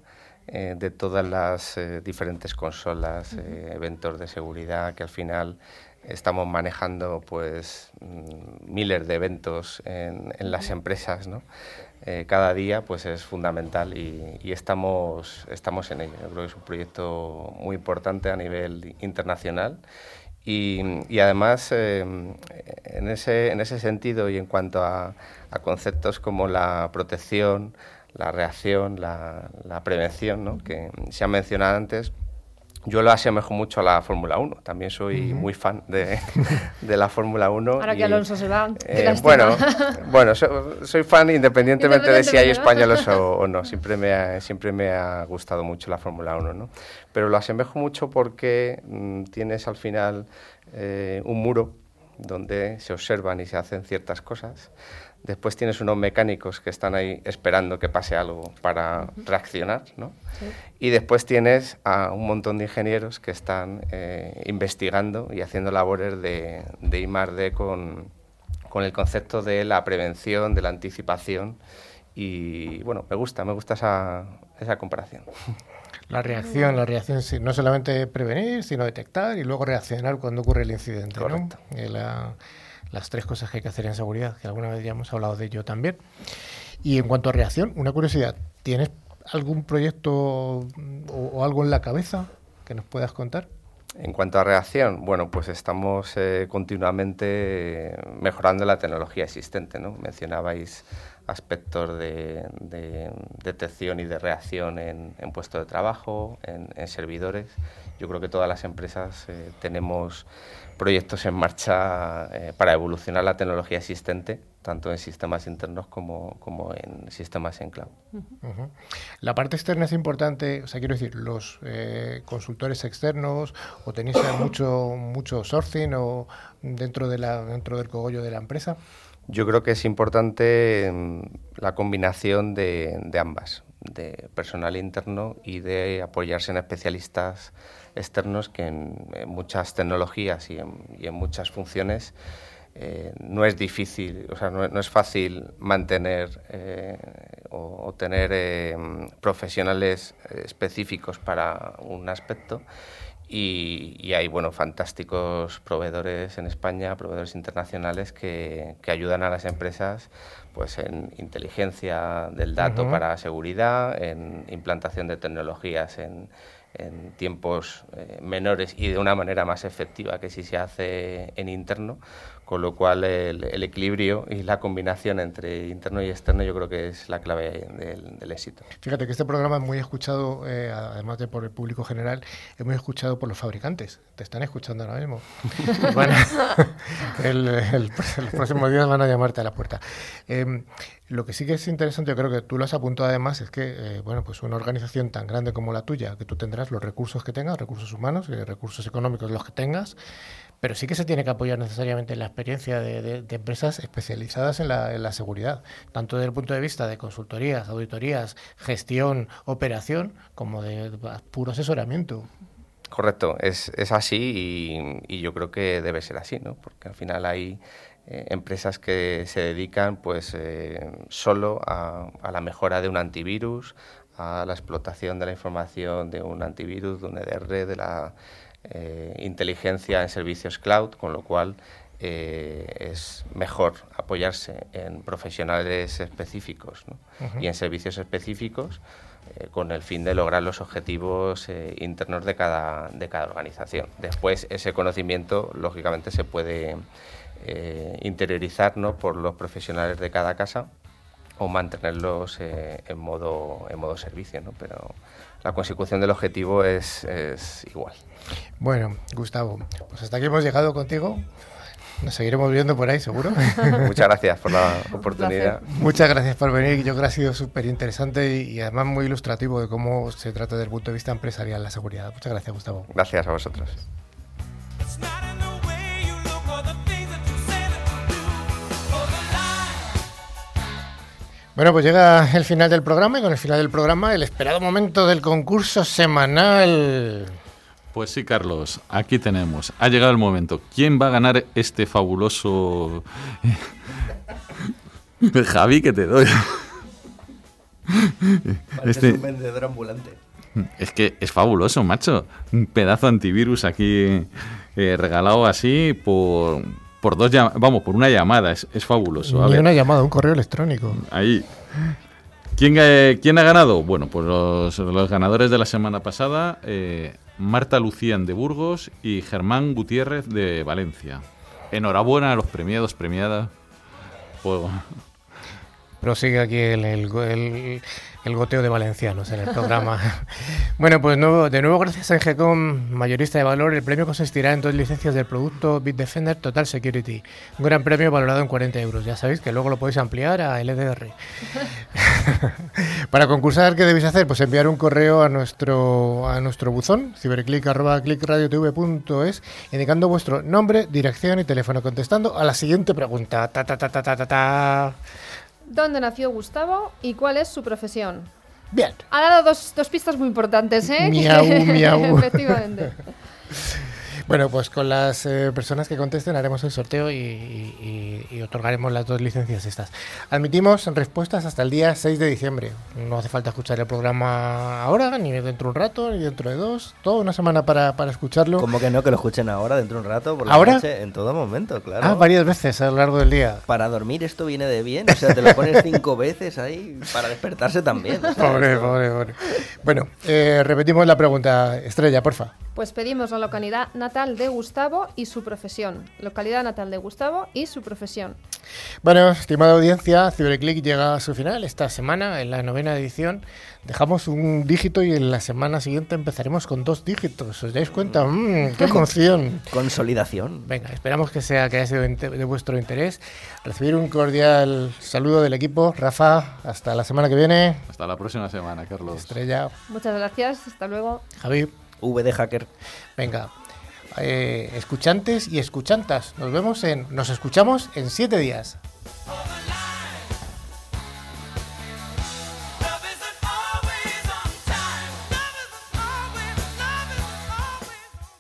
eh, de todas las eh, diferentes consolas, eventos de seguridad que al final estamos manejando pues mm, miles de eventos en, en las empresas, ¿no? Eh, cada día pues es fundamental y, estamos, estamos en ello. Yo creo que es un proyecto muy importante a nivel internacional y, además, eh, en, ese, en ese sentido y en cuanto a, conceptos como la protección, la reacción, la, la prevención, ¿no? que se ha mencionado antes, Yo lo asemejo mucho a la Fórmula 1. También soy muy fan de, de la Fórmula 1. Ahora que y, Alonso se va, eh, bueno, bueno so- soy fan independientemente de si hay españoles o, o no. Siempre me, ha, siempre me ha gustado mucho la Fórmula 1. ¿no? Pero lo asemejo mucho porque mm, tienes al final eh, un muro donde se observan y se hacen ciertas cosas. Después tienes unos mecánicos que están ahí esperando que pase algo para reaccionar, ¿no? Y después tienes a un montón de ingenieros que están eh, investigando y haciendo labores de, de I+D con, con el concepto de la prevención, de la anticipación. Y bueno, me gusta, me gusta esa, esa comparación. La reacción, la reacción, no solamente prevenir, sino detectar y luego reaccionar cuando ocurre el incidente. Eh, la- las tres cosas que hay que hacer en seguridad, que alguna vez ya hemos hablado de ello también. Y en cuanto a reacción, una curiosidad, ¿tienes algún proyecto o, o algo en la cabeza que nos puedas contar? En cuanto a reacción, bueno, pues estamos eh, continuamente mejorando la tecnología existente, ¿no? Mencionabais aspectos de, de detección y de reacción en, en puestos de trabajo, en, servidores. Yo creo que todas las empresas eh, tenemos proyectos en marcha eh, para evolucionar la tecnología existente, tanto en sistemas internos como, en sistemas en cloud. La parte externa es importante, o sea, quiero decir, los eh, consultores externos, o tenéis mucho, mucho sourcing o dentro, de la, dentro del cogollo de la empresa. Yo creo que es importante mm, la combinación de, ambas, de personal interno y de apoyarse en especialistas externos que en, muchas tecnologías y en, muchas funciones eh, no es difícil, o sea, no, es fácil mantener eh, o, tener eh, profesionales eh, específicos para un aspecto y, y hay bueno fantásticos proveedores en España, proveedores internacionales que, que ayudan a las empresas pues en inteligencia del dato para seguridad, en implantación de tecnologías en, en tiempos eh, menores y de una manera más efectiva que si se hace en interno, con lo cual el, el equilibrio y la combinación entre interno y externo yo creo que es la clave del, del éxito. Fíjate que este programa es muy escuchado, eh, además de por el público general, es muy escuchado por los fabricantes. Te están escuchando ahora mismo. El- el- los próximos días van a llamarte a la puerta. Eh, lo que sí que es interesante, yo creo que tú lo has apuntado además, es que eh, bueno, pues una organización tan grande como la tuya, que tú tendrás los recursos que tengas, recursos humanos y recursos económicos los que tengas, pero sí que se tiene que apoyar necesariamente en la experiencia de, empresas especializadas en la, seguridad, tanto desde el punto de vista de consultorías, auditorías, gestión, operación, como de, puro asesoramiento. Correcto, es, así y, y yo creo que debe ser así, ¿no? Porque al final hay eh, empresas que se dedican pues eh, solo a, a la mejora de un antivirus, a la explotación de la información de un antivirus, de un EDR, de la eh, inteligencia en servicios cloud, con lo cual eh, es mejor apoyarse en profesionales específicos y en servicios específicos eh, con el fin de lograr los objetivos eh, internos de cada, de cada organización. Después, ese conocimiento, lógicamente, se puede interiorizar ¿no? por los profesionales de cada casa o mantenerlos eh, en, modo, en modo servicio, ¿no? pero la consecución del objetivo es, es igual. Bueno, Gustavo, pues hasta aquí hemos llegado contigo. Nos seguiremos viendo por ahí, seguro. Muchas gracias por la oportunidad. Muchas gracias por venir. Yo creo que ha sido súper interesante y, y además muy ilustrativo de cómo se trata desde el punto de vista empresarial la seguridad. Muchas gracias, Gustavo. Gracias a vosotros. Bueno, pues llega el final del programa y con el final del programa el esperado momento del concurso semanal. Pues sí, Carlos, aquí tenemos. Ha llegado el momento. ¿Quién va a ganar este fabuloso... Javi, que te doy. Este- un vendedor ambulante. Es que es fabuloso, macho. Un pedazo de antivirus aquí eh, regalado así por, por dos vamos, por una llamada. Es, es fabuloso. A Ni ver, una llamada, un correo electrónico. ahí. ¿Quién, eh, quién ha ganado? Bueno, pues los, los ganadores de la semana pasada, eh, Marta Lucían de Burgos y Germán Gutiérrez de Valencia. Enhorabuena a los premiados, premiadas. Por, prosigue aquí el, el go- el- el goteo de valencianos en el programa. bueno, pues nuevo- de nuevo gracias a Engecom, mayorista de valor, el premio consistirá en dos licencias del producto Bitdefender Total Security. Un gran premio valorado en 40 euros. Ya sabéis que luego lo podéis ampliar a LDR. Para concursar, ¿qué debéis hacer? Pues enviar un correo a nuestro, a nuestro buzón, ciberclick.clickradiotv.es, indicando vuestro nombre, dirección y teléfono, contestando a la siguiente pregunta. Ta, ta, ta, ta, ta, ta, ta. ¿Dónde nació Gustavo y cuál es su profesión? Bien. Ha dado dos, dos pistas muy importantes, ¿eh? Miau, miau. Efectivamente. Bueno, pues con las eh, personas que contesten haremos el sorteo y, y- y- y otorgaremos las dos licencias estas. Admitimos respuestas hasta el día 6 de diciembre. No hace falta escuchar el programa ahora, ni dentro de un rato, ni dentro de dos. Toda una semana para, para escucharlo. Como que no, que lo escuchen ahora, dentro de un rato, por la ¿Ahora? noche, en todo momento, claro. Ah, varias veces a lo largo del día. Para dormir esto viene de bien, o sea, te lo pones cinco veces ahí para despertarse también. o sea, Pobre, esto- pobre, pobre. Bueno, eh, repetimos la pregunta. Estrella, porfa. Pues pedimos la localidad natal de Gustavo y su profesión. Localidad natal de Gustavo y su profesión. Bueno, estimada audiencia, Ciberclick llega a su final esta semana, en la novena edición. Dejamos un dígito y en la semana siguiente empezaremos con dos dígitos. ¿Os dais cuenta? ¡Mmm, ¡Qué emoción! Consolidación. Venga, esperamos que sea que haya sido de vuestro interés. Recibir un cordial saludo del equipo. Rafa, hasta la semana que viene. Hasta la próxima semana, Carlos. Estrella, Muchas gracias. Hasta luego. Javi. V de hacker. Venga. Eh, escuchantes y escuchantas, nos vemos en. Nos escuchamos en siete días.